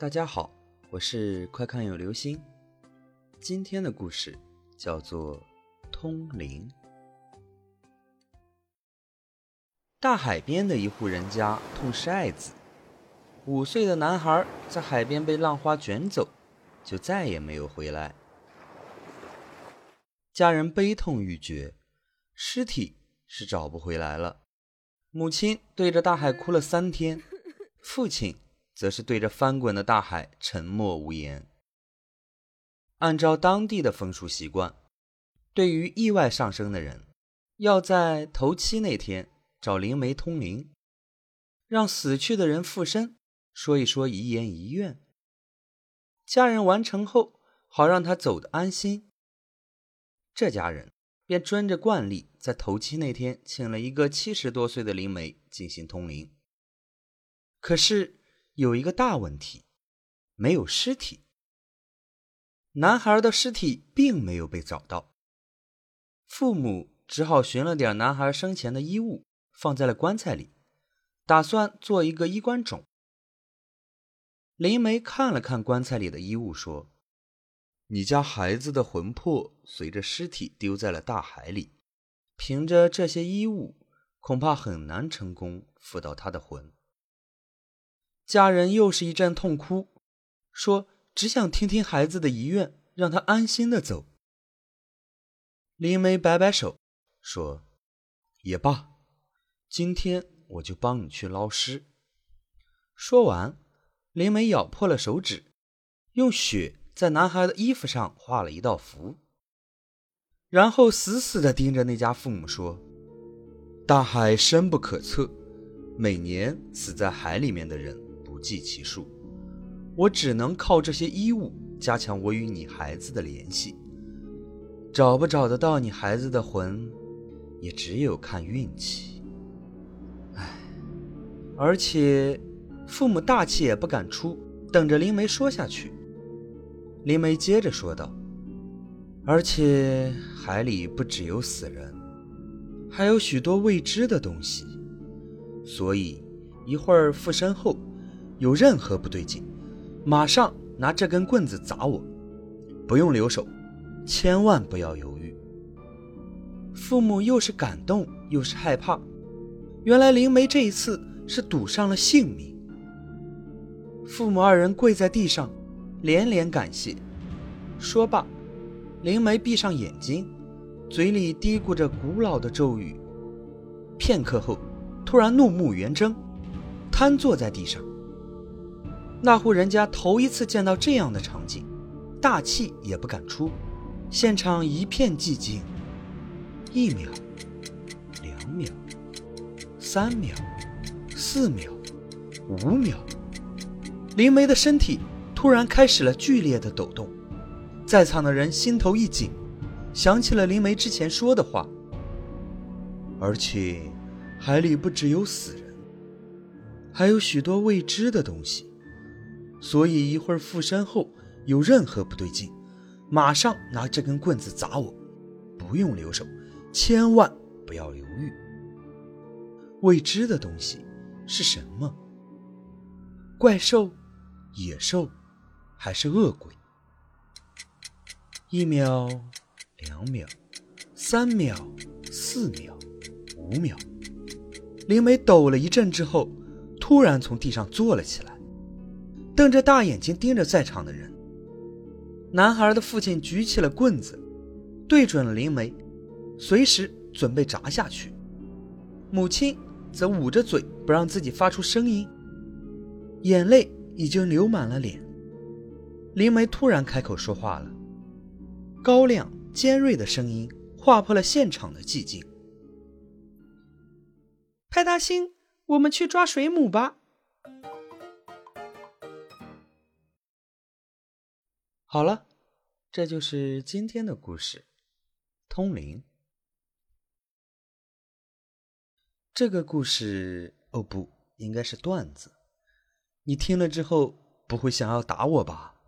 大家好，我是快看有流星。今天的故事叫做《通灵》。大海边的一户人家痛失爱子，五岁的男孩在海边被浪花卷走，就再也没有回来。家人悲痛欲绝，尸体是找不回来了。母亲对着大海哭了三天，父亲。则是对着翻滚的大海沉默无言。按照当地的风俗习惯，对于意外上升的人，要在头七那天找灵媒通灵，让死去的人附身，说一说遗言遗愿。家人完成后，好让他走得安心。这家人便遵着惯例，在头七那天请了一个七十多岁的灵媒进行通灵。可是。有一个大问题，没有尸体。男孩的尸体并没有被找到，父母只好寻了点男孩生前的衣物，放在了棺材里，打算做一个衣冠冢。灵媒看了看棺材里的衣物，说：“你家孩子的魂魄随着尸体丢在了大海里，凭着这些衣物，恐怕很难成功附到他的魂。”家人又是一阵痛哭，说：“只想听听孩子的遗愿，让他安心的走。”灵梅摆摆手，说：“也罢，今天我就帮你去捞尸。”说完，灵梅咬破了手指，用血在男孩的衣服上画了一道符，然后死死的盯着那家父母说：“大海深不可测，每年死在海里面的人。”计其数，我只能靠这些衣物加强我与你孩子的联系。找不找得到你孩子的魂，也只有看运气。唉，而且父母大气也不敢出，等着灵媒说下去。灵媒接着说道：“而且海里不只有死人，还有许多未知的东西，所以一会儿附身后。”有任何不对劲，马上拿这根棍子砸我，不用留手，千万不要犹豫。父母又是感动又是害怕，原来灵媒这一次是赌上了性命。父母二人跪在地上，连连感谢。说罢，灵媒闭上眼睛，嘴里嘀咕着古老的咒语。片刻后，突然怒目圆睁，瘫坐在地上。那户人家头一次见到这样的场景，大气也不敢出，现场一片寂静。一秒，两秒，三秒，四秒，五秒，灵梅的身体突然开始了剧烈的抖动，在场的人心头一紧，想起了灵梅之前说的话，而且海里不只有死人，还有许多未知的东西。所以一会儿附身后有任何不对劲，马上拿这根棍子砸我，不用留手，千万不要犹豫。未知的东西是什么？怪兽、野兽，还是恶鬼？一秒，两秒，三秒，四秒，五秒。灵媒抖了一阵之后，突然从地上坐了起来。瞪着大眼睛盯着在场的人。男孩的父亲举起了棍子，对准了灵媒，随时准备砸下去。母亲则捂着嘴，不让自己发出声音，眼泪已经流满了脸。灵媒突然开口说话了，高亮尖锐的声音划破了现场的寂静：“派大星，我们去抓水母吧。”好了，这就是今天的故事，《通灵》。这个故事哦，不应该是段子。你听了之后不会想要打我吧？